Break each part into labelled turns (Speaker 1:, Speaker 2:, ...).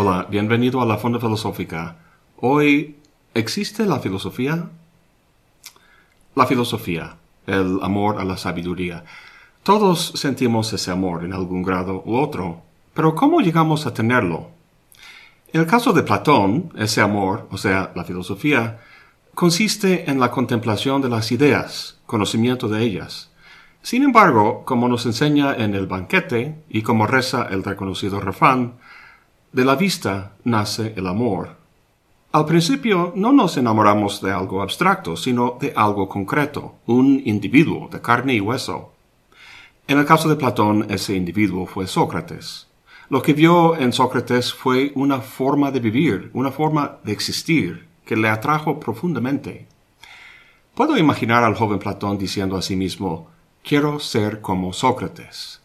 Speaker 1: Hola, bienvenido a la Fonda Filosófica. Hoy, ¿existe la filosofía? La filosofía, el amor a la sabiduría. Todos sentimos ese amor en algún grado u otro, pero ¿cómo llegamos a tenerlo? En el caso de Platón, ese amor, o sea, la filosofía, consiste en la contemplación de las ideas, conocimiento de ellas. Sin embargo, como nos enseña en el banquete y como reza el reconocido refrán, de la vista nace el amor. Al principio no nos enamoramos de algo abstracto, sino de algo concreto, un individuo de carne y hueso. En el caso de Platón, ese individuo fue Sócrates. Lo que vio en Sócrates fue una forma de vivir, una forma de existir, que le atrajo profundamente. Puedo imaginar al joven Platón diciendo a sí mismo, quiero ser como Sócrates.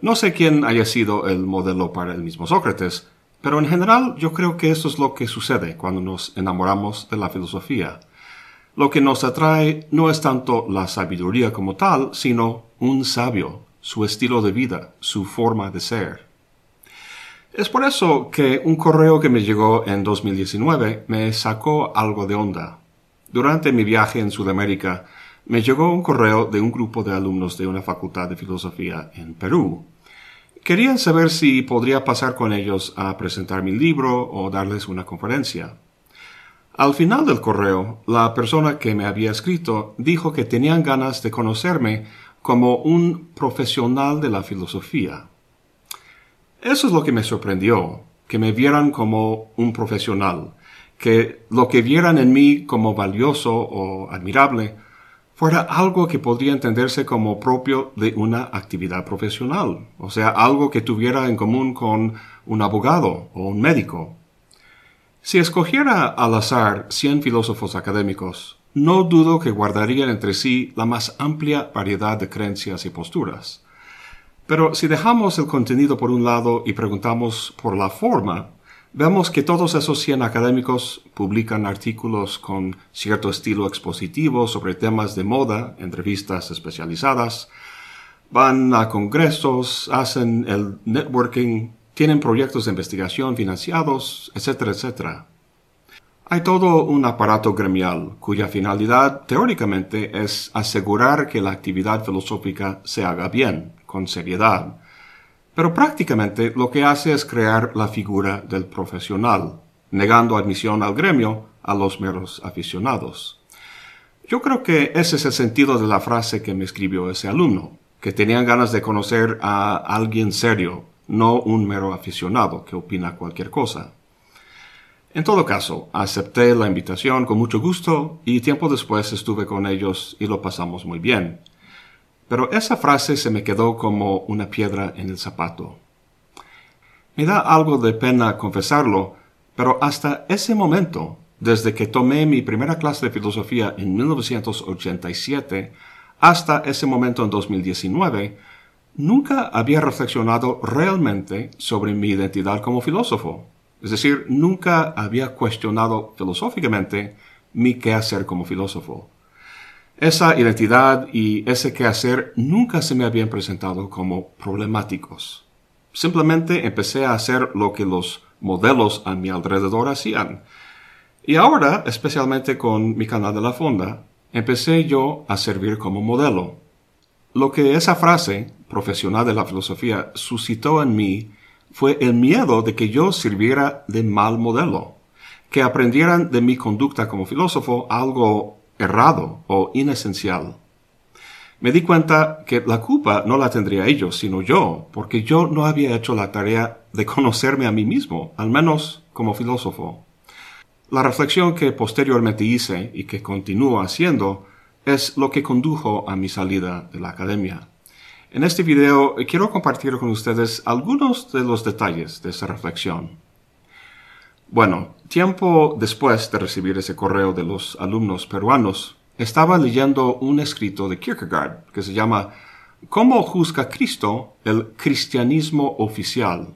Speaker 1: No sé quién haya sido el modelo para el mismo Sócrates, pero en general yo creo que eso es lo que sucede cuando nos enamoramos de la filosofía. Lo que nos atrae no es tanto la sabiduría como tal, sino un sabio, su estilo de vida, su forma de ser. Es por eso que un correo que me llegó en 2019 me sacó algo de onda. Durante mi viaje en Sudamérica, me llegó un correo de un grupo de alumnos de una facultad de filosofía en Perú. Querían saber si podría pasar con ellos a presentar mi libro o darles una conferencia. Al final del correo, la persona que me había escrito dijo que tenían ganas de conocerme como un profesional de la filosofía. Eso es lo que me sorprendió, que me vieran como un profesional, que lo que vieran en mí como valioso o admirable fuera algo que podría entenderse como propio de una actividad profesional, o sea, algo que tuviera en común con un abogado o un médico. Si escogiera al azar cien filósofos académicos, no dudo que guardarían entre sí la más amplia variedad de creencias y posturas. Pero si dejamos el contenido por un lado y preguntamos por la forma, vemos que todos esos 100 académicos publican artículos con cierto estilo expositivo sobre temas de moda, entrevistas especializadas, van a congresos, hacen el networking, tienen proyectos de investigación financiados, etcétera, etcétera. Hay todo un aparato gremial cuya finalidad teóricamente es asegurar que la actividad filosófica se haga bien, con seriedad. Pero prácticamente lo que hace es crear la figura del profesional, negando admisión al gremio a los meros aficionados. Yo creo que ese es el sentido de la frase que me escribió ese alumno, que tenían ganas de conocer a alguien serio, no un mero aficionado que opina cualquier cosa. En todo caso, acepté la invitación con mucho gusto y tiempo después estuve con ellos y lo pasamos muy bien. Pero esa frase se me quedó como una piedra en el zapato. Me da algo de pena confesarlo, pero hasta ese momento, desde que tomé mi primera clase de filosofía en 1987 hasta ese momento en 2019, nunca había reflexionado realmente sobre mi identidad como filósofo. Es decir, nunca había cuestionado filosóficamente mi quehacer como filósofo. Esa identidad y ese quehacer nunca se me habían presentado como problemáticos. Simplemente empecé a hacer lo que los modelos a mi alrededor hacían. Y ahora, especialmente con mi canal de la fonda, empecé yo a servir como modelo. Lo que esa frase, profesional de la filosofía, suscitó en mí fue el miedo de que yo sirviera de mal modelo, que aprendieran de mi conducta como filósofo algo errado o inesencial. Me di cuenta que la culpa no la tendría ellos, sino yo, porque yo no había hecho la tarea de conocerme a mí mismo, al menos como filósofo. La reflexión que posteriormente hice y que continúo haciendo es lo que condujo a mi salida de la academia. En este video quiero compartir con ustedes algunos de los detalles de esa reflexión. Bueno, tiempo después de recibir ese correo de los alumnos peruanos, estaba leyendo un escrito de Kierkegaard que se llama ¿Cómo juzga Cristo el cristianismo oficial?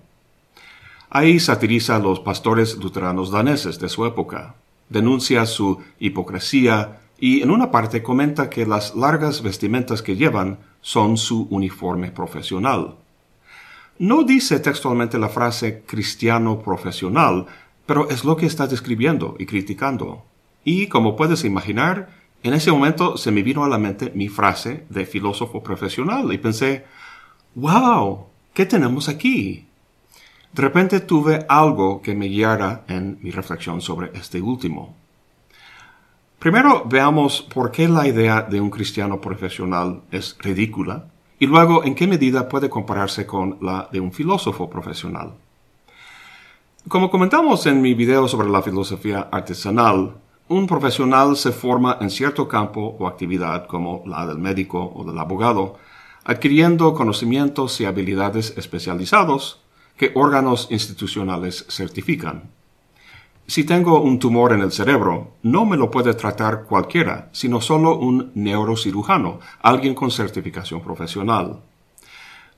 Speaker 1: Ahí satiriza a los pastores luteranos daneses de su época, denuncia su hipocresía y en una parte comenta que las largas vestimentas que llevan son su uniforme profesional. No dice textualmente la frase cristiano profesional, pero es lo que está describiendo y criticando. Y como puedes imaginar, en ese momento se me vino a la mente mi frase de filósofo profesional y pensé, wow, ¿qué tenemos aquí? De repente tuve algo que me guiara en mi reflexión sobre este último. Primero veamos por qué la idea de un cristiano profesional es ridícula y luego en qué medida puede compararse con la de un filósofo profesional. Como comentamos en mi video sobre la filosofía artesanal, un profesional se forma en cierto campo o actividad como la del médico o del abogado, adquiriendo conocimientos y habilidades especializados que órganos institucionales certifican. Si tengo un tumor en el cerebro, no me lo puede tratar cualquiera, sino solo un neurocirujano, alguien con certificación profesional.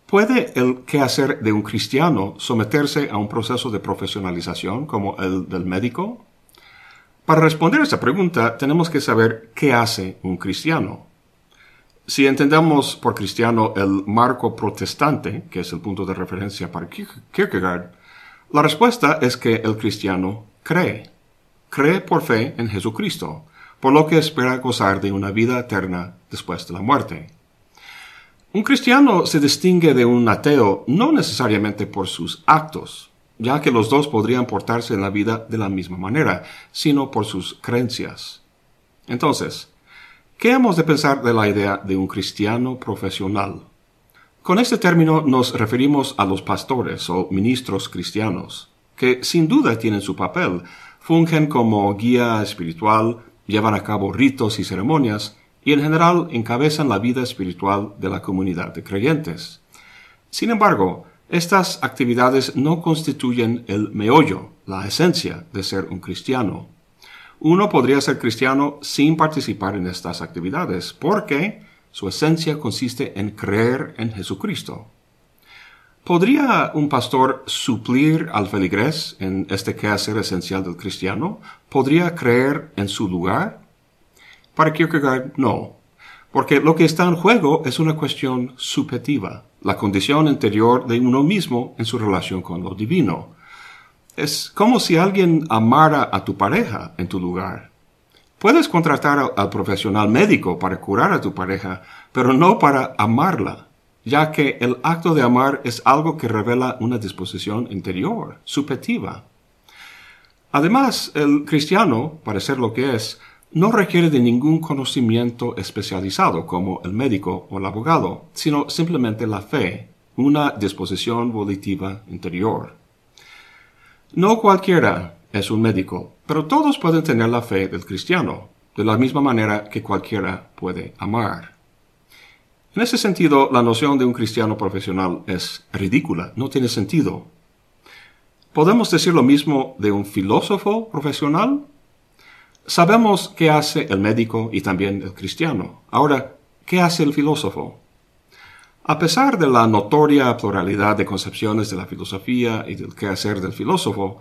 Speaker 1: ¿Puede el quehacer de un cristiano someterse a un proceso de profesionalización como el del médico? Para responder a esta pregunta tenemos que saber qué hace un cristiano. Si entendemos por cristiano el marco protestante, que es el punto de referencia para Kierkegaard, la respuesta es que el cristiano cree. Cree por fe en Jesucristo, por lo que espera gozar de una vida eterna después de la muerte. Un cristiano se distingue de un ateo no necesariamente por sus actos, ya que los dos podrían portarse en la vida de la misma manera, sino por sus creencias. Entonces, ¿qué hemos de pensar de la idea de un cristiano profesional? Con este término nos referimos a los pastores o ministros cristianos, que sin duda tienen su papel, fungen como guía espiritual, llevan a cabo ritos y ceremonias, y en general encabezan la vida espiritual de la comunidad de creyentes. Sin embargo, estas actividades no constituyen el meollo, la esencia de ser un cristiano. Uno podría ser cristiano sin participar en estas actividades, porque su esencia consiste en creer en Jesucristo. ¿Podría un pastor suplir al feligrés en este quehacer esencial del cristiano? ¿Podría creer en su lugar? Para Kierkegaard, no, porque lo que está en juego es una cuestión subjetiva, la condición interior de uno mismo en su relación con lo divino. Es como si alguien amara a tu pareja en tu lugar. Puedes contratar al profesional médico para curar a tu pareja, pero no para amarla ya que el acto de amar es algo que revela una disposición interior, subjetiva. Además, el cristiano, para ser lo que es, no requiere de ningún conocimiento especializado como el médico o el abogado, sino simplemente la fe, una disposición volitiva interior. No cualquiera es un médico, pero todos pueden tener la fe del cristiano, de la misma manera que cualquiera puede amar. En ese sentido, la noción de un cristiano profesional es ridícula, no tiene sentido. ¿Podemos decir lo mismo de un filósofo profesional? Sabemos qué hace el médico y también el cristiano. Ahora, ¿qué hace el filósofo? A pesar de la notoria pluralidad de concepciones de la filosofía y del quehacer del filósofo,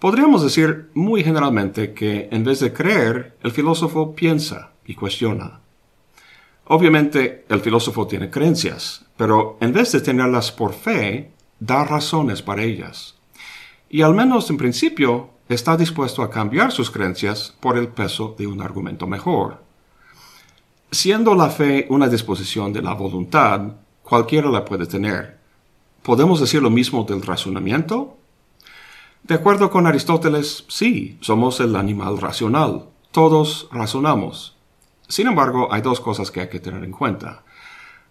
Speaker 1: podríamos decir muy generalmente que en vez de creer, el filósofo piensa y cuestiona. Obviamente el filósofo tiene creencias, pero en vez de tenerlas por fe, da razones para ellas. Y al menos en principio está dispuesto a cambiar sus creencias por el peso de un argumento mejor. Siendo la fe una disposición de la voluntad, cualquiera la puede tener. ¿Podemos decir lo mismo del razonamiento? De acuerdo con Aristóteles, sí, somos el animal racional. Todos razonamos. Sin embargo, hay dos cosas que hay que tener en cuenta.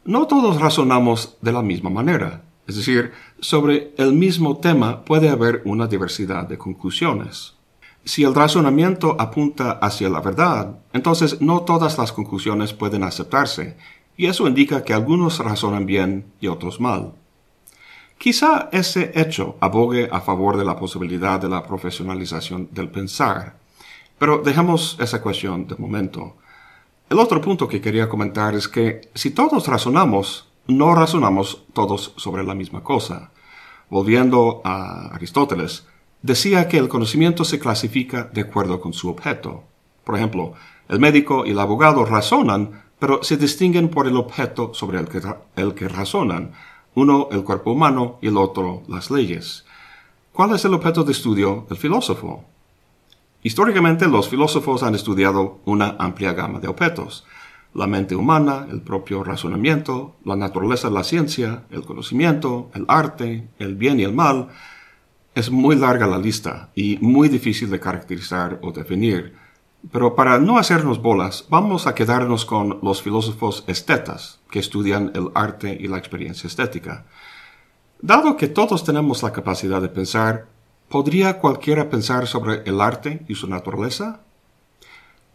Speaker 1: No todos razonamos de la misma manera, es decir, sobre el mismo tema puede haber una diversidad de conclusiones. Si el razonamiento apunta hacia la verdad, entonces no todas las conclusiones pueden aceptarse, y eso indica que algunos razonan bien y otros mal. Quizá ese hecho abogue a favor de la posibilidad de la profesionalización del pensar, pero dejemos esa cuestión de momento. El otro punto que quería comentar es que si todos razonamos, no razonamos todos sobre la misma cosa. Volviendo a Aristóteles, decía que el conocimiento se clasifica de acuerdo con su objeto. Por ejemplo, el médico y el abogado razonan, pero se distinguen por el objeto sobre el que, razonan. uno el cuerpo humano y el otro las leyes. ¿Cuál es el objeto de estudio del filósofo? Históricamente los filósofos han estudiado una amplia gama de objetos. La mente humana, el propio razonamiento, la naturaleza de la ciencia, el conocimiento, el arte, el bien y el mal. Es muy larga la lista y muy difícil de caracterizar o definir. Pero para no hacernos bolas, vamos a quedarnos con los filósofos estetas, que estudian el arte y la experiencia estética. Dado que todos tenemos la capacidad de pensar, ¿podría cualquiera pensar sobre el arte y su naturaleza?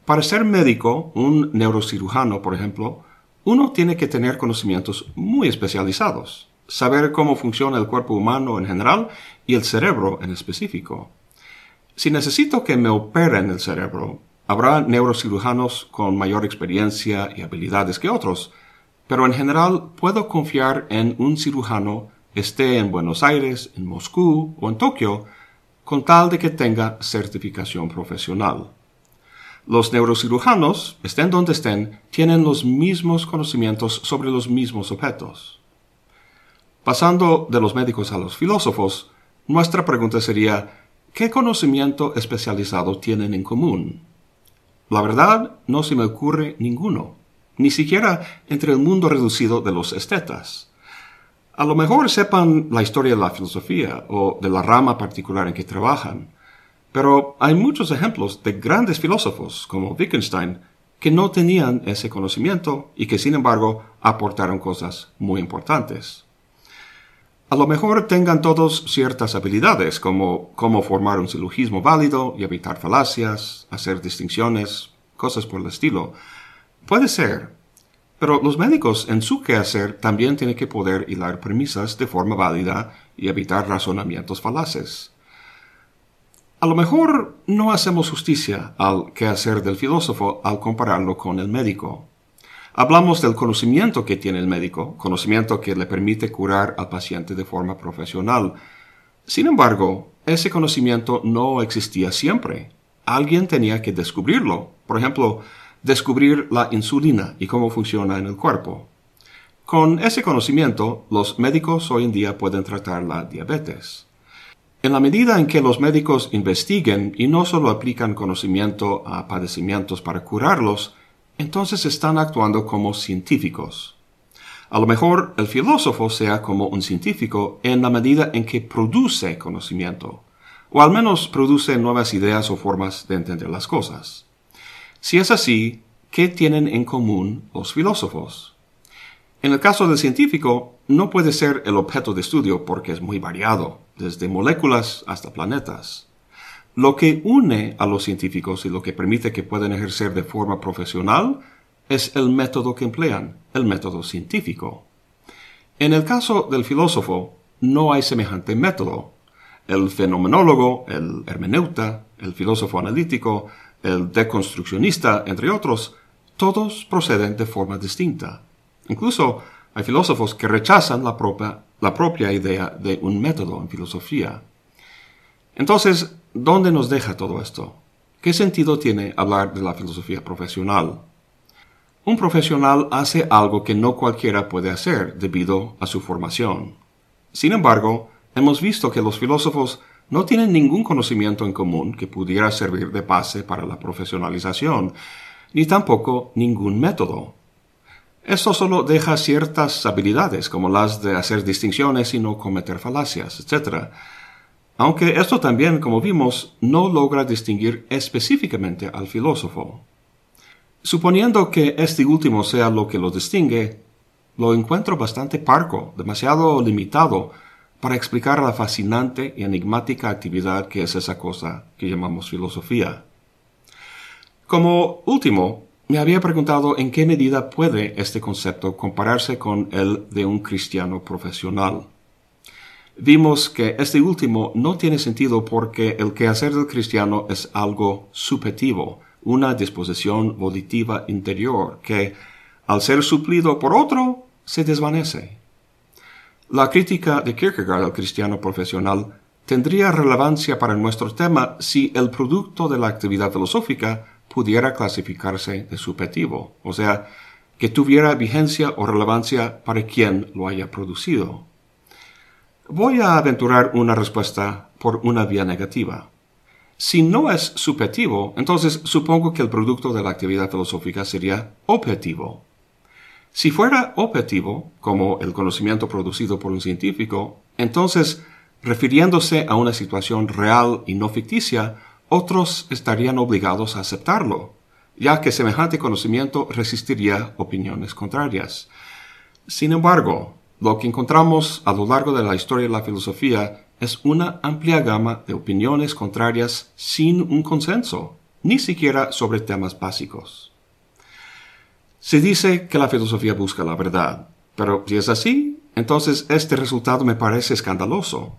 Speaker 1: Para ser médico, un neurocirujano, por ejemplo, uno tiene que tener conocimientos muy especializados, saber cómo funciona el cuerpo humano en general y el cerebro en específico. Si necesito que me operen el cerebro, Habrá neurocirujanos con mayor experiencia y habilidades que otros, pero en general puedo confiar en un cirujano esté en Buenos Aires, en Moscú o en Tokio, con tal de que tenga certificación profesional. Los neurocirujanos, estén donde estén, tienen los mismos conocimientos sobre los mismos objetos. Pasando de los médicos a los filósofos, nuestra pregunta sería, ¿qué conocimiento especializado tienen en común? La verdad, no se me ocurre ninguno, ni siquiera entre el mundo reducido de los estetas. A lo mejor sepan la historia de la filosofía o de la rama particular en que trabajan, pero hay muchos ejemplos de grandes filósofos como Wittgenstein que no tenían ese conocimiento y que sin embargo aportaron cosas muy importantes. A lo mejor tengan todos ciertas habilidades, como cómo formar un silogismo válido y evitar falacias, hacer distinciones, cosas por el estilo. Puede ser, pero los médicos en su quehacer también tienen que poder hilar premisas de forma válida y evitar razonamientos falaces. A lo mejor no hacemos justicia al quehacer del filósofo al compararlo con el médico. Hablamos del conocimiento que tiene el médico, conocimiento que le permite curar al paciente de forma profesional. Sin embargo, ese conocimiento no existía siempre. Alguien tenía que descubrirlo. Por ejemplo, descubrir la insulina y cómo funciona en el cuerpo. Con ese conocimiento, los médicos hoy en día pueden tratar la diabetes. En la medida en que los médicos investiguen y no solo aplican conocimiento a padecimientos para curarlos, entonces están actuando como científicos. A lo mejor el filósofo sea como un científico en la medida en que produce conocimiento, o al menos produce nuevas ideas o formas de entender las cosas. Si es así, ¿qué tienen en común los filósofos? En el caso del científico, no puede ser el objeto de estudio porque es muy variado, desde moléculas hasta planetas. Lo que une a los científicos y lo que permite que puedan ejercer de forma profesional es el método que emplean, el método científico. En el caso del filósofo, no hay semejante método. El fenomenólogo, el hermeneuta, el filósofo analítico, el deconstruccionista, entre otros, todos proceden de forma distinta. Incluso hay filósofos que rechazan la propia, la propia idea de un método en filosofía. Entonces, ¿dónde nos deja todo esto? ¿Qué sentido tiene hablar de la filosofía profesional? Un profesional hace algo que no cualquiera puede hacer debido a su formación. Sin embargo, hemos visto que los filósofos no tienen ningún conocimiento en común que pudiera servir de base para la profesionalización, ni tampoco ningún método. Esto solo deja ciertas habilidades, como las de hacer distinciones y no cometer falacias, etc., aunque esto también, como vimos, no logra distinguir específicamente al filósofo. Suponiendo que este último sea lo que lo distingue, lo encuentro bastante parco, demasiado limitado para explicar la fascinante y enigmática actividad que es esa cosa que llamamos filosofía. Como último, me había preguntado en qué medida puede este concepto compararse con el de un cristiano profesional vimos que este último no tiene sentido porque el quehacer del cristiano es algo subjetivo, una disposición volitiva interior que, al ser suplido por otro, se desvanece. La crítica de Kierkegaard al cristiano profesional tendría relevancia para nuestro tema si el producto de la actividad filosófica pudiera clasificarse de subjetivo, o sea, que tuviera vigencia o relevancia para quien lo haya producido. Voy a aventurar una respuesta por una vía negativa. Si no es subjetivo, entonces supongo que el producto de la actividad filosófica sería objetivo. Si fuera objetivo, como el conocimiento producido por un científico, entonces, refiriéndose a una situación real y no ficticia, otros estarían obligados a aceptarlo, ya que semejante conocimiento resistiría opiniones contrarias. Sin embargo, lo que encontramos a lo largo de la historia de la filosofía es una amplia gama de opiniones contrarias sin un consenso, ni siquiera sobre temas básicos. Se dice que la filosofía busca la verdad, pero si es así, entonces este resultado me parece escandaloso.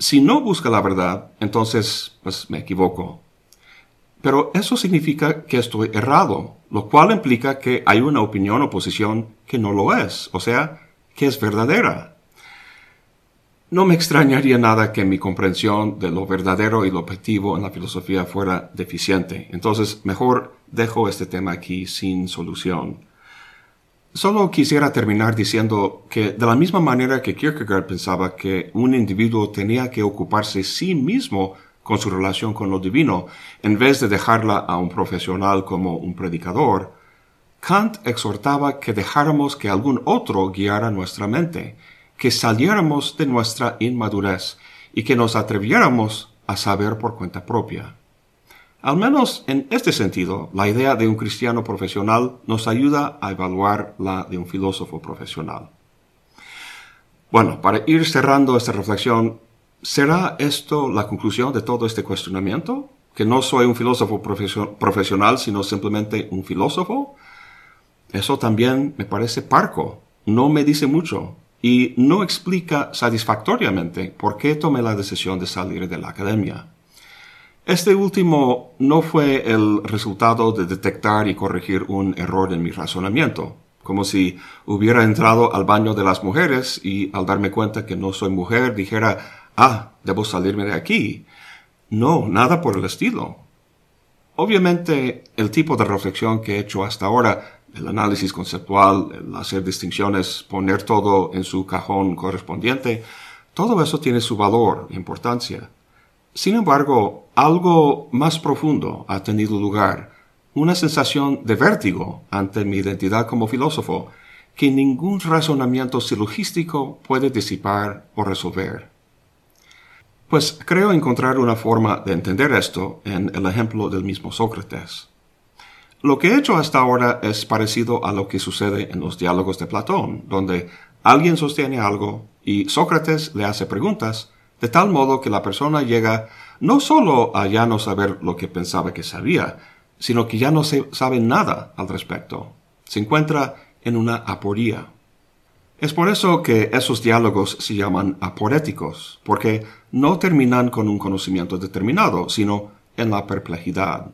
Speaker 1: Si no busca la verdad, entonces pues me equivoco. Pero eso significa que estoy errado, lo cual implica que hay una opinión o posición que no lo es, o sea, que es verdadera. No me extrañaría nada que mi comprensión de lo verdadero y lo objetivo en la filosofía fuera deficiente. Entonces, mejor dejo este tema aquí sin solución. Solo quisiera terminar diciendo que de la misma manera que Kierkegaard pensaba que un individuo tenía que ocuparse sí mismo con su relación con lo divino, en vez de dejarla a un profesional como un predicador, Kant exhortaba que dejáramos que algún otro guiara nuestra mente, que saliéramos de nuestra inmadurez y que nos atreviéramos a saber por cuenta propia. Al menos en este sentido, la idea de un cristiano profesional nos ayuda a evaluar la de un filósofo profesional. Bueno, para ir cerrando esta reflexión, ¿será esto la conclusión de todo este cuestionamiento? ¿Que no soy un filósofo profesional, sino simplemente un filósofo? Eso también me parece parco, no me dice mucho y no explica satisfactoriamente por qué tomé la decisión de salir de la academia. Este último no fue el resultado de detectar y corregir un error en mi razonamiento, como si hubiera entrado al baño de las mujeres y al darme cuenta que no soy mujer dijera, ah, debo salirme de aquí. No, nada por el estilo. Obviamente, el tipo de reflexión que he hecho hasta ahora, el análisis conceptual, el hacer distinciones, poner todo en su cajón correspondiente, todo eso tiene su valor e importancia. Sin embargo, algo más profundo ha tenido lugar, una sensación de vértigo ante mi identidad como filósofo, que ningún razonamiento silogístico puede disipar o resolver. Pues creo encontrar una forma de entender esto en el ejemplo del mismo Sócrates. Lo que he hecho hasta ahora es parecido a lo que sucede en los diálogos de Platón, donde alguien sostiene algo y Sócrates le hace preguntas de tal modo que la persona llega no solo a ya no saber lo que pensaba que sabía, sino que ya no se sabe nada al respecto. Se encuentra en una aporía. Es por eso que esos diálogos se llaman aporéticos, porque no terminan con un conocimiento determinado, sino en la perplejidad.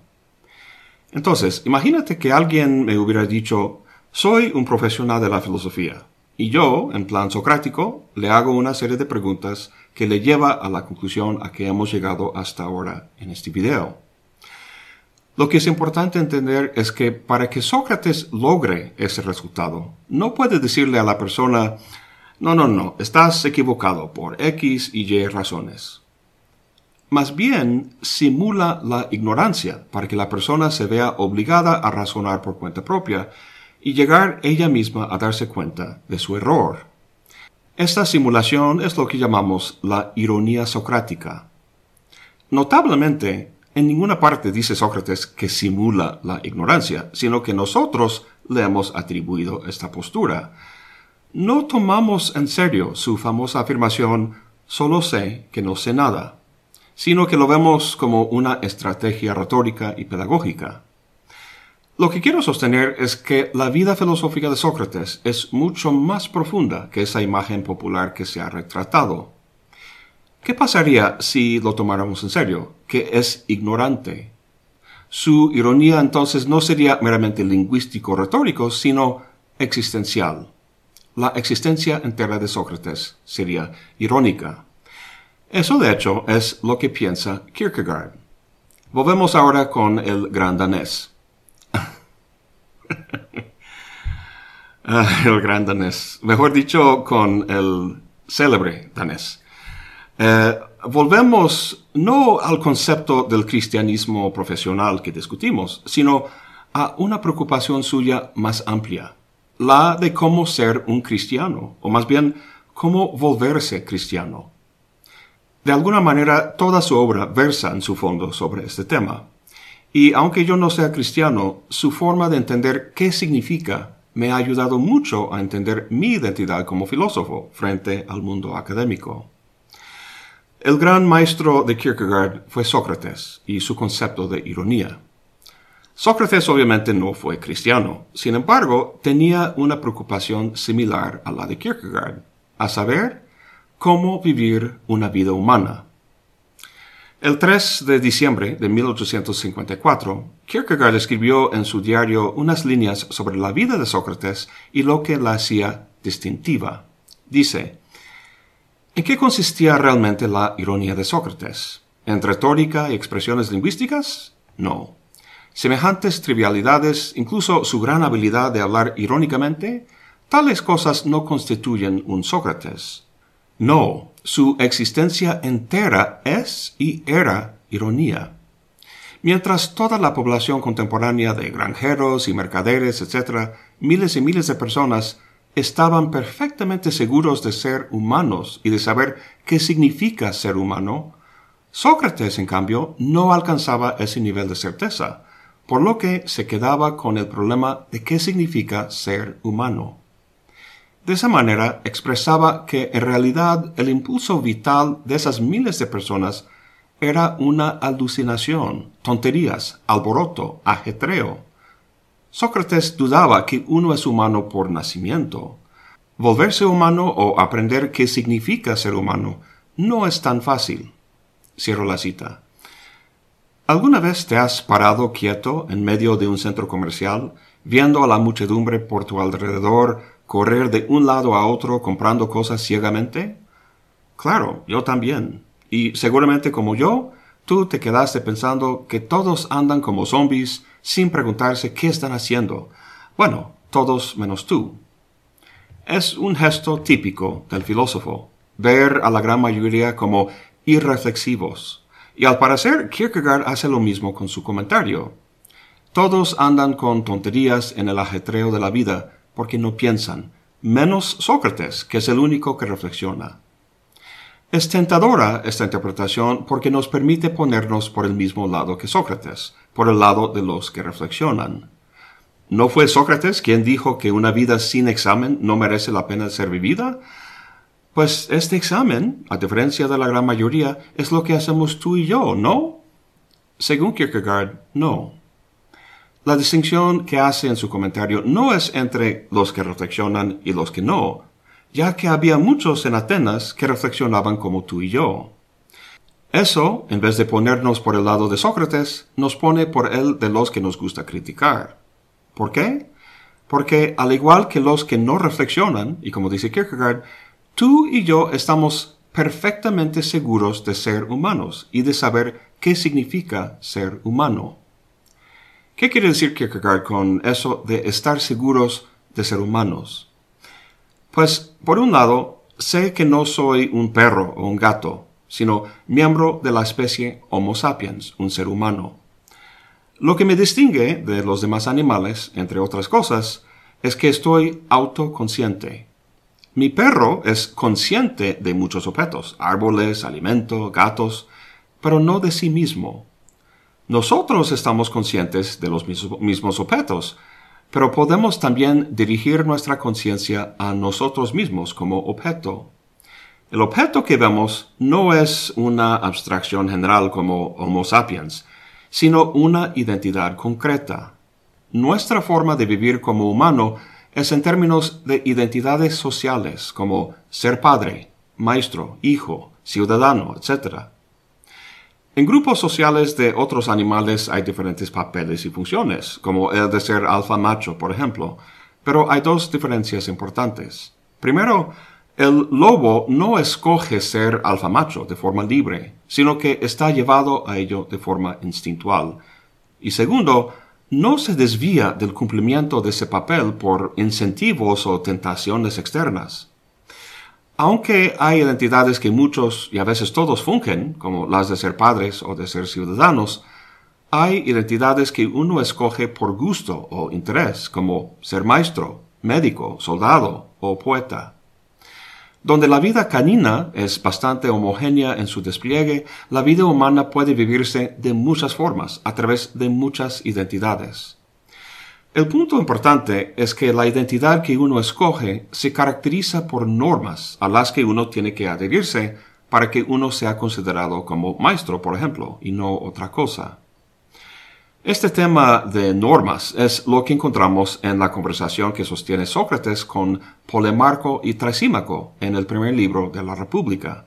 Speaker 1: Entonces, imagínate que alguien me hubiera dicho, soy un profesional de la filosofía, y yo, en plan socrático, le hago una serie de preguntas que le lleva a la conclusión a que hemos llegado hasta ahora en este video. Lo que es importante entender es que para que Sócrates logre ese resultado, no puede decirle a la persona, no, no, no, estás equivocado por X y Y razones. Más bien simula la ignorancia para que la persona se vea obligada a razonar por cuenta propia y llegar ella misma a darse cuenta de su error. Esta simulación es lo que llamamos la ironía socrática. Notablemente, en ninguna parte dice Sócrates que simula la ignorancia, sino que nosotros le hemos atribuido esta postura. No tomamos en serio su famosa afirmación solo sé que no sé nada, sino que lo vemos como una estrategia retórica y pedagógica. Lo que quiero sostener es que la vida filosófica de Sócrates es mucho más profunda que esa imagen popular que se ha retratado. ¿Qué pasaría si lo tomáramos en serio? Que es ignorante. Su ironía entonces no sería meramente lingüístico-retórico, sino existencial. La existencia entera de Sócrates sería irónica. Eso de hecho es lo que piensa Kierkegaard. Volvemos ahora con el gran danés. Ah, el gran danés. Mejor dicho, con el célebre danés. Eh, volvemos no al concepto del cristianismo profesional que discutimos, sino a una preocupación suya más amplia, la de cómo ser un cristiano, o más bien cómo volverse cristiano. De alguna manera, toda su obra versa en su fondo sobre este tema. Y aunque yo no sea cristiano, su forma de entender qué significa me ha ayudado mucho a entender mi identidad como filósofo frente al mundo académico. El gran maestro de Kierkegaard fue Sócrates y su concepto de ironía. Sócrates obviamente no fue cristiano, sin embargo, tenía una preocupación similar a la de Kierkegaard, a saber, cómo vivir una vida humana. El 3 de diciembre de 1854, Kierkegaard escribió en su diario unas líneas sobre la vida de Sócrates y lo que la hacía distintiva. Dice, ¿En qué consistía realmente la ironía de Sócrates? ¿En retórica y expresiones lingüísticas? No. Semejantes trivialidades, incluso su gran habilidad de hablar irónicamente, tales cosas no constituyen un Sócrates. No, su existencia entera es y era ironía. Mientras toda la población contemporánea de granjeros y mercaderes, etc., miles y miles de personas, estaban perfectamente seguros de ser humanos y de saber qué significa ser humano, Sócrates, en cambio, no alcanzaba ese nivel de certeza por lo que se quedaba con el problema de qué significa ser humano. De esa manera expresaba que en realidad el impulso vital de esas miles de personas era una alucinación, tonterías, alboroto, ajetreo. Sócrates dudaba que uno es humano por nacimiento. Volverse humano o aprender qué significa ser humano no es tan fácil. Cierro la cita. ¿Alguna vez te has parado quieto en medio de un centro comercial, viendo a la muchedumbre por tu alrededor correr de un lado a otro comprando cosas ciegamente? Claro, yo también. Y seguramente como yo, tú te quedaste pensando que todos andan como zombies sin preguntarse qué están haciendo. Bueno, todos menos tú. Es un gesto típico del filósofo, ver a la gran mayoría como irreflexivos, y al parecer, Kierkegaard hace lo mismo con su comentario. Todos andan con tonterías en el ajetreo de la vida porque no piensan, menos Sócrates, que es el único que reflexiona. Es tentadora esta interpretación porque nos permite ponernos por el mismo lado que Sócrates, por el lado de los que reflexionan. ¿No fue Sócrates quien dijo que una vida sin examen no merece la pena ser vivida? Pues este examen, a diferencia de la gran mayoría, es lo que hacemos tú y yo, ¿no? Según Kierkegaard, no. La distinción que hace en su comentario no es entre los que reflexionan y los que no, ya que había muchos en Atenas que reflexionaban como tú y yo. Eso, en vez de ponernos por el lado de Sócrates, nos pone por el de los que nos gusta criticar. ¿Por qué? Porque al igual que los que no reflexionan, y como dice Kierkegaard, Tú y yo estamos perfectamente seguros de ser humanos y de saber qué significa ser humano. ¿Qué quiere decir Kierkegaard con eso de estar seguros de ser humanos? Pues, por un lado, sé que no soy un perro o un gato, sino miembro de la especie Homo sapiens, un ser humano. Lo que me distingue de los demás animales, entre otras cosas, es que estoy autoconsciente, mi perro es consciente de muchos objetos, árboles, alimento, gatos, pero no de sí mismo. Nosotros estamos conscientes de los mismos objetos, pero podemos también dirigir nuestra conciencia a nosotros mismos como objeto. El objeto que vemos no es una abstracción general como Homo sapiens, sino una identidad concreta. Nuestra forma de vivir como humano es en términos de identidades sociales como ser padre, maestro, hijo, ciudadano, etc. En grupos sociales de otros animales hay diferentes papeles y funciones, como el de ser alfa macho, por ejemplo, pero hay dos diferencias importantes. Primero, el lobo no escoge ser alfa macho de forma libre, sino que está llevado a ello de forma instintual. Y segundo, no se desvía del cumplimiento de ese papel por incentivos o tentaciones externas. Aunque hay identidades que muchos y a veces todos fungen, como las de ser padres o de ser ciudadanos, hay identidades que uno escoge por gusto o interés, como ser maestro, médico, soldado o poeta. Donde la vida canina es bastante homogénea en su despliegue, la vida humana puede vivirse de muchas formas, a través de muchas identidades. El punto importante es que la identidad que uno escoge se caracteriza por normas a las que uno tiene que adherirse para que uno sea considerado como maestro, por ejemplo, y no otra cosa. Este tema de normas es lo que encontramos en la conversación que sostiene Sócrates con Polemarco y Trasímaco en el primer libro de la República.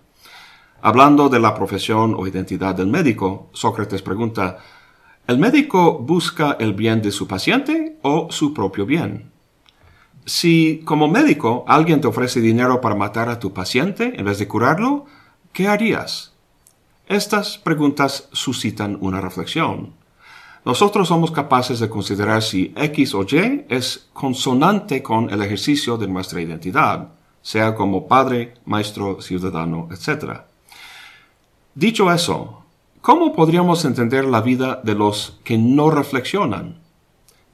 Speaker 1: Hablando de la profesión o identidad del médico, Sócrates pregunta, ¿el médico busca el bien de su paciente o su propio bien? Si como médico alguien te ofrece dinero para matar a tu paciente en vez de curarlo, ¿qué harías? Estas preguntas suscitan una reflexión nosotros somos capaces de considerar si X o Y es consonante con el ejercicio de nuestra identidad, sea como padre, maestro, ciudadano, etc. Dicho eso, ¿cómo podríamos entender la vida de los que no reflexionan?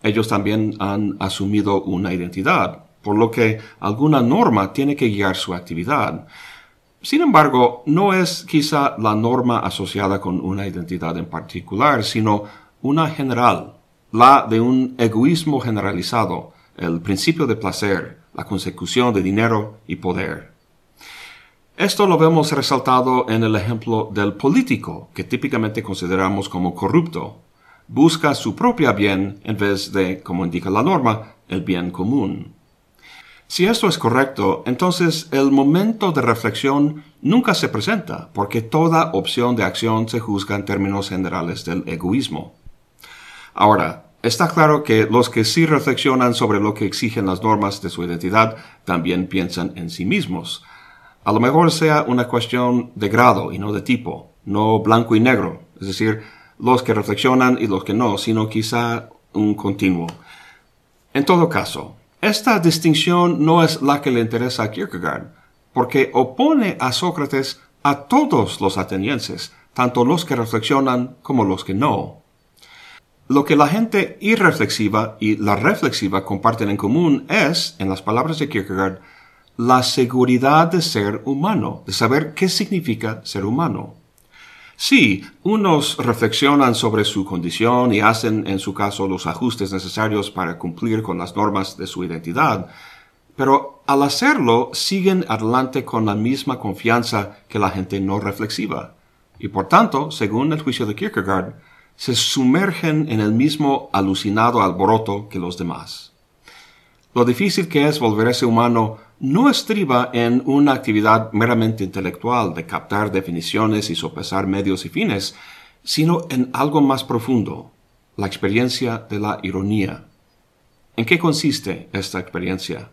Speaker 1: Ellos también han asumido una identidad, por lo que alguna norma tiene que guiar su actividad. Sin embargo, no es quizá la norma asociada con una identidad en particular, sino una general, la de un egoísmo generalizado, el principio de placer, la consecución de dinero y poder. Esto lo vemos resaltado en el ejemplo del político, que típicamente consideramos como corrupto. Busca su propio bien en vez de, como indica la norma, el bien común. Si esto es correcto, entonces el momento de reflexión nunca se presenta, porque toda opción de acción se juzga en términos generales del egoísmo. Ahora, está claro que los que sí reflexionan sobre lo que exigen las normas de su identidad también piensan en sí mismos. A lo mejor sea una cuestión de grado y no de tipo, no blanco y negro, es decir, los que reflexionan y los que no, sino quizá un continuo. En todo caso, esta distinción no es la que le interesa a Kierkegaard, porque opone a Sócrates a todos los atenienses, tanto los que reflexionan como los que no. Lo que la gente irreflexiva y la reflexiva comparten en común es, en las palabras de Kierkegaard, la seguridad de ser humano, de saber qué significa ser humano. Sí, unos reflexionan sobre su condición y hacen en su caso los ajustes necesarios para cumplir con las normas de su identidad, pero al hacerlo siguen adelante con la misma confianza que la gente no reflexiva. Y por tanto, según el juicio de Kierkegaard, se sumergen en el mismo alucinado alboroto que los demás. Lo difícil que es volverse humano no estriba en una actividad meramente intelectual de captar definiciones y sopesar medios y fines, sino en algo más profundo, la experiencia de la ironía. ¿En qué consiste esta experiencia?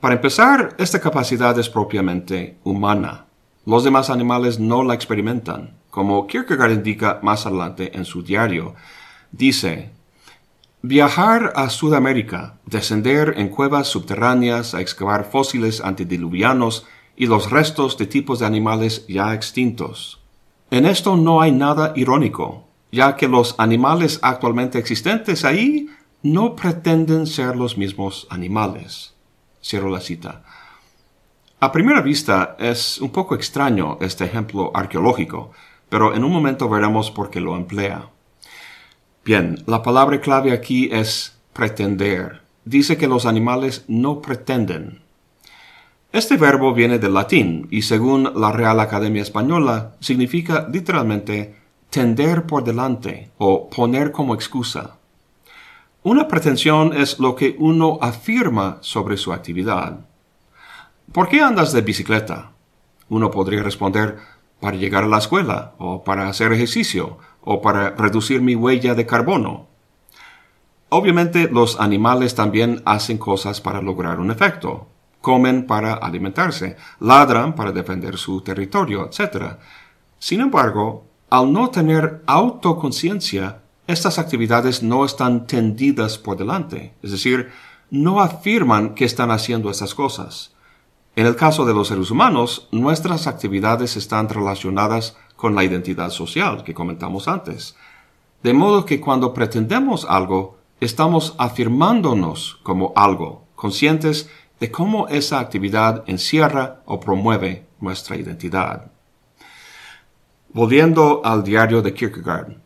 Speaker 1: Para empezar, esta capacidad es propiamente humana. Los demás animales no la experimentan como Kierkegaard indica más adelante en su diario. Dice, Viajar a Sudamérica, descender en cuevas subterráneas a excavar fósiles antediluvianos y los restos de tipos de animales ya extintos. En esto no hay nada irónico, ya que los animales actualmente existentes ahí no pretenden ser los mismos animales. Cierro la cita. A primera vista es un poco extraño este ejemplo arqueológico, pero en un momento veremos por qué lo emplea. Bien, la palabra clave aquí es pretender. Dice que los animales no pretenden. Este verbo viene del latín y según la Real Academia Española significa literalmente tender por delante o poner como excusa. Una pretensión es lo que uno afirma sobre su actividad. ¿Por qué andas de bicicleta? Uno podría responder, para llegar a la escuela, o para hacer ejercicio, o para reducir mi huella de carbono. Obviamente los animales también hacen cosas para lograr un efecto. Comen para alimentarse, ladran para defender su territorio, etc. Sin embargo, al no tener autoconciencia, estas actividades no están tendidas por delante, es decir, no afirman que están haciendo esas cosas. En el caso de los seres humanos, nuestras actividades están relacionadas con la identidad social que comentamos antes. De modo que cuando pretendemos algo, estamos afirmándonos como algo, conscientes de cómo esa actividad encierra o promueve nuestra identidad. Volviendo al diario de Kierkegaard,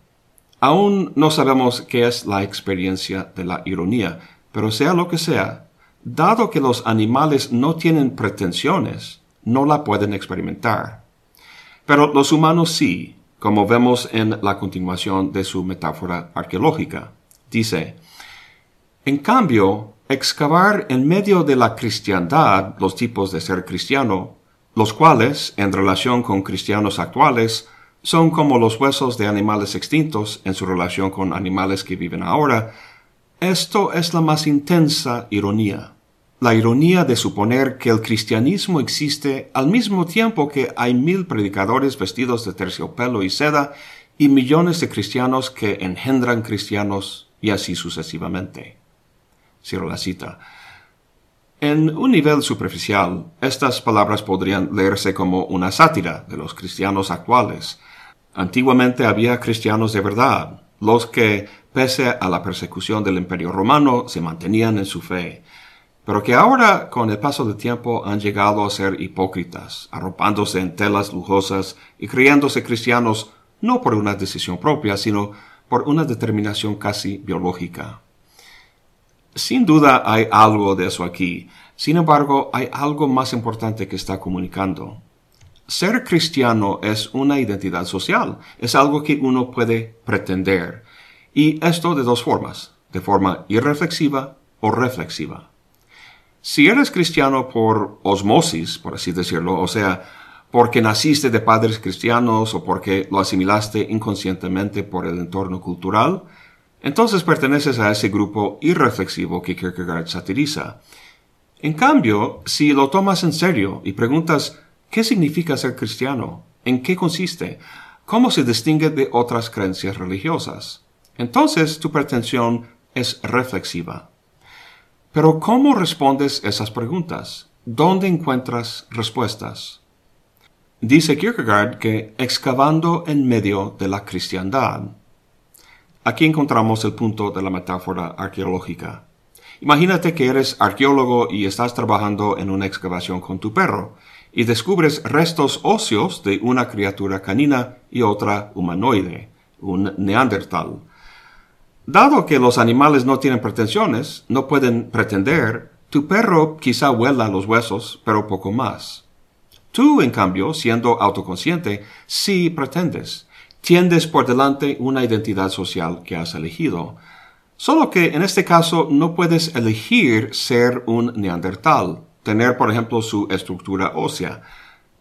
Speaker 1: aún no sabemos qué es la experiencia de la ironía, pero sea lo que sea, dado que los animales no tienen pretensiones, no la pueden experimentar. Pero los humanos sí, como vemos en la continuación de su metáfora arqueológica. Dice, en cambio, excavar en medio de la cristiandad los tipos de ser cristiano, los cuales, en relación con cristianos actuales, son como los huesos de animales extintos en su relación con animales que viven ahora, esto es la más intensa ironía. La ironía de suponer que el cristianismo existe al mismo tiempo que hay mil predicadores vestidos de terciopelo y seda y millones de cristianos que engendran cristianos y así sucesivamente. Cierro la cita. En un nivel superficial, estas palabras podrían leerse como una sátira de los cristianos actuales, Antiguamente había cristianos de verdad, los que, pese a la persecución del imperio romano, se mantenían en su fe, pero que ahora, con el paso del tiempo, han llegado a ser hipócritas, arropándose en telas lujosas y creyéndose cristianos no por una decisión propia, sino por una determinación casi biológica. Sin duda hay algo de eso aquí, sin embargo hay algo más importante que está comunicando. Ser cristiano es una identidad social, es algo que uno puede pretender. Y esto de dos formas, de forma irreflexiva o reflexiva. Si eres cristiano por osmosis, por así decirlo, o sea, porque naciste de padres cristianos o porque lo asimilaste inconscientemente por el entorno cultural, entonces perteneces a ese grupo irreflexivo que Kierkegaard satiriza. En cambio, si lo tomas en serio y preguntas ¿Qué significa ser cristiano? ¿En qué consiste? ¿Cómo se distingue de otras creencias religiosas? Entonces tu pretensión es reflexiva. Pero ¿cómo respondes esas preguntas? ¿Dónde encuentras respuestas? Dice Kierkegaard que excavando en medio de la cristiandad. Aquí encontramos el punto de la metáfora arqueológica. Imagínate que eres arqueólogo y estás trabajando en una excavación con tu perro y descubres restos óseos de una criatura canina y otra humanoide, un neandertal. Dado que los animales no tienen pretensiones, no pueden pretender, tu perro quizá huela los huesos, pero poco más. Tú, en cambio, siendo autoconsciente, sí pretendes. Tiendes por delante una identidad social que has elegido. Solo que en este caso no puedes elegir ser un neandertal tener, por ejemplo, su estructura ósea,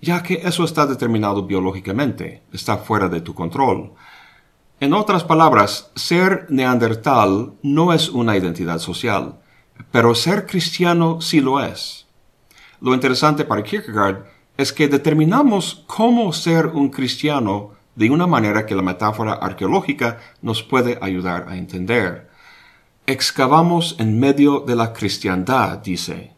Speaker 1: ya que eso está determinado biológicamente, está fuera de tu control. En otras palabras, ser neandertal no es una identidad social, pero ser cristiano sí lo es. Lo interesante para Kierkegaard es que determinamos cómo ser un cristiano de una manera que la metáfora arqueológica nos puede ayudar a entender. Excavamos en medio de la cristiandad, dice,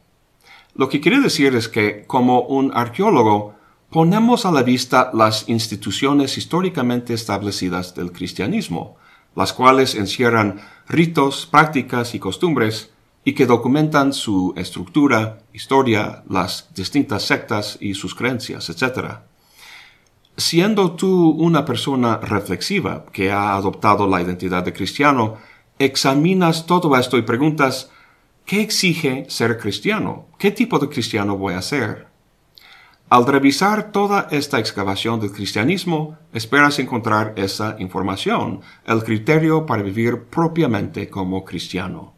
Speaker 1: lo que quiere decir es que, como un arqueólogo, ponemos a la vista las instituciones históricamente establecidas del cristianismo, las cuales encierran ritos, prácticas y costumbres, y que documentan su estructura, historia, las distintas sectas y sus creencias, etc. Siendo tú una persona reflexiva que ha adoptado la identidad de cristiano, examinas todo esto y preguntas ¿Qué exige ser cristiano? ¿Qué tipo de cristiano voy a ser? Al revisar toda esta excavación del cristianismo, esperas encontrar esa información, el criterio para vivir propiamente como cristiano.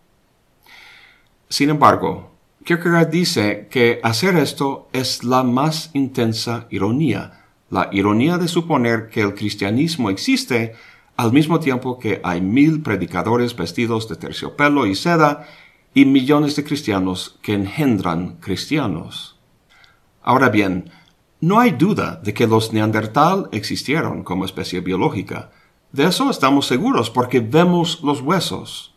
Speaker 1: Sin embargo, Kierkegaard dice que hacer esto es la más intensa ironía, la ironía de suponer que el cristianismo existe al mismo tiempo que hay mil predicadores vestidos de terciopelo y seda y millones de cristianos que engendran cristianos. Ahora bien, no hay duda de que los neandertal existieron como especie biológica. De eso estamos seguros porque vemos los huesos.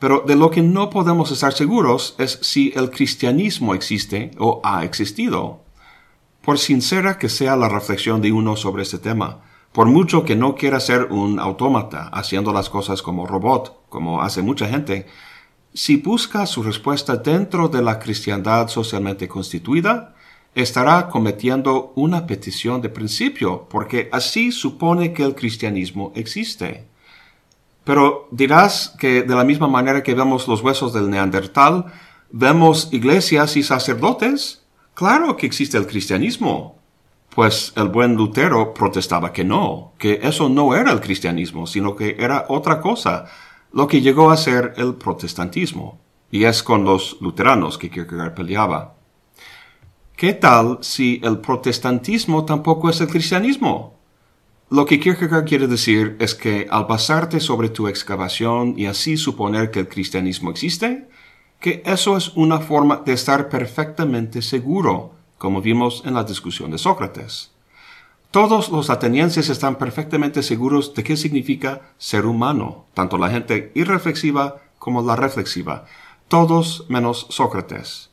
Speaker 1: Pero de lo que no podemos estar seguros es si el cristianismo existe o ha existido. Por sincera que sea la reflexión de uno sobre este tema, por mucho que no quiera ser un autómata haciendo las cosas como robot, como hace mucha gente, si busca su respuesta dentro de la cristiandad socialmente constituida, estará cometiendo una petición de principio, porque así supone que el cristianismo existe. Pero dirás que de la misma manera que vemos los huesos del neandertal, vemos iglesias y sacerdotes. Claro que existe el cristianismo. Pues el buen Lutero protestaba que no, que eso no era el cristianismo, sino que era otra cosa, lo que llegó a ser el protestantismo. Y es con los luteranos que Kierkegaard peleaba. ¿Qué tal si el protestantismo tampoco es el cristianismo? Lo que Kierkegaard quiere decir es que al basarte sobre tu excavación y así suponer que el cristianismo existe, que eso es una forma de estar perfectamente seguro, como vimos en la discusión de Sócrates. Todos los atenienses están perfectamente seguros de qué significa ser humano, tanto la gente irreflexiva como la reflexiva, todos menos Sócrates.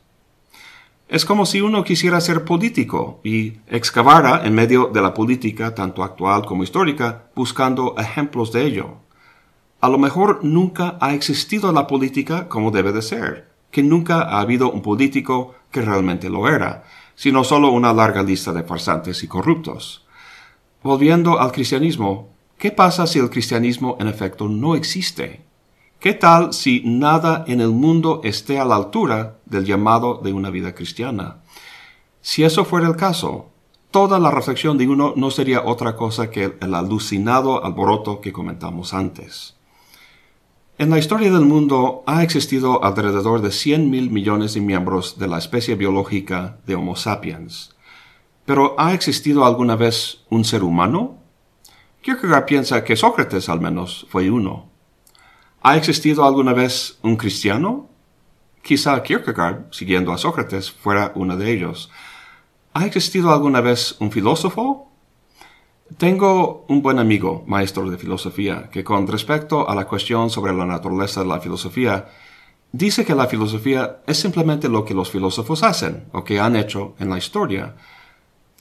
Speaker 1: Es como si uno quisiera ser político y excavara en medio de la política, tanto actual como histórica, buscando ejemplos de ello. A lo mejor nunca ha existido la política como debe de ser, que nunca ha habido un político que realmente lo era, sino solo una larga lista de farsantes y corruptos. Volviendo al cristianismo, ¿qué pasa si el cristianismo en efecto no existe? ¿Qué tal si nada en el mundo esté a la altura del llamado de una vida cristiana? Si eso fuera el caso, toda la reflexión de uno no sería otra cosa que el alucinado alboroto que comentamos antes. En la historia del mundo ha existido alrededor de 100 mil millones de miembros de la especie biológica de Homo sapiens. Pero ¿ha existido alguna vez un ser humano? Kierkegaard piensa que Sócrates al menos fue uno. ¿Ha existido alguna vez un cristiano? Quizá Kierkegaard, siguiendo a Sócrates, fuera uno de ellos. ¿Ha existido alguna vez un filósofo? Tengo un buen amigo, maestro de filosofía, que con respecto a la cuestión sobre la naturaleza de la filosofía, dice que la filosofía es simplemente lo que los filósofos hacen o que han hecho en la historia.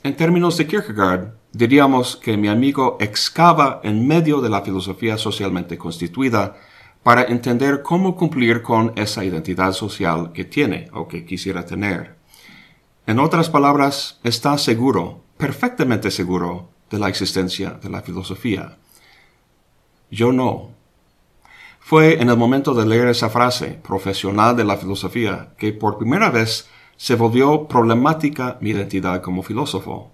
Speaker 1: En términos de Kierkegaard, diríamos que mi amigo excava en medio de la filosofía socialmente constituida para entender cómo cumplir con esa identidad social que tiene o que quisiera tener. En otras palabras, está seguro, perfectamente seguro, de la existencia de la filosofía. Yo no. Fue en el momento de leer esa frase, profesional de la filosofía, que por primera vez se volvió problemática mi identidad como filósofo.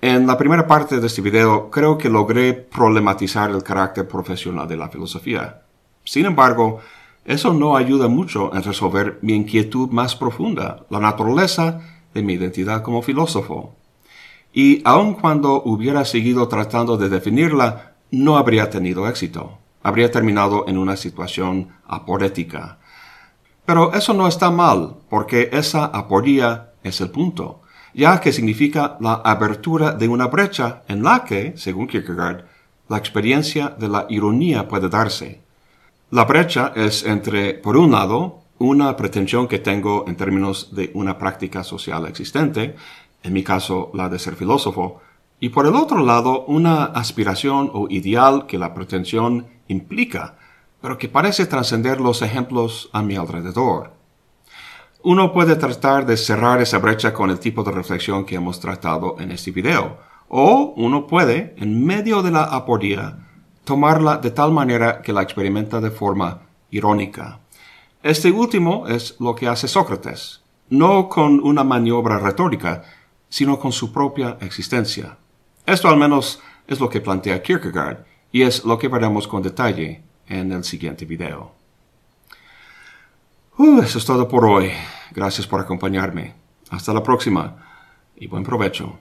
Speaker 1: En la primera parte de este video creo que logré problematizar el carácter profesional de la filosofía. Sin embargo, eso no ayuda mucho en resolver mi inquietud más profunda, la naturaleza de mi identidad como filósofo. Y aun cuando hubiera seguido tratando de definirla, no habría tenido éxito. Habría terminado en una situación aporética. Pero eso no está mal, porque esa aporía es el punto, ya que significa la abertura de una brecha en la que, según Kierkegaard, la experiencia de la ironía puede darse. La brecha es entre, por un lado, una pretensión que tengo en términos de una práctica social existente, en mi caso la de ser filósofo, y por el otro lado una aspiración o ideal que la pretensión implica, pero que parece trascender los ejemplos a mi alrededor. Uno puede tratar de cerrar esa brecha con el tipo de reflexión que hemos tratado en este video, o uno puede, en medio de la aporía, tomarla de tal manera que la experimenta de forma irónica. Este último es lo que hace Sócrates, no con una maniobra retórica, sino con su propia existencia. Esto al menos es lo que plantea Kierkegaard y es lo que veremos con detalle en el siguiente video. Uh, eso es todo por hoy. Gracias por acompañarme. Hasta la próxima y buen provecho.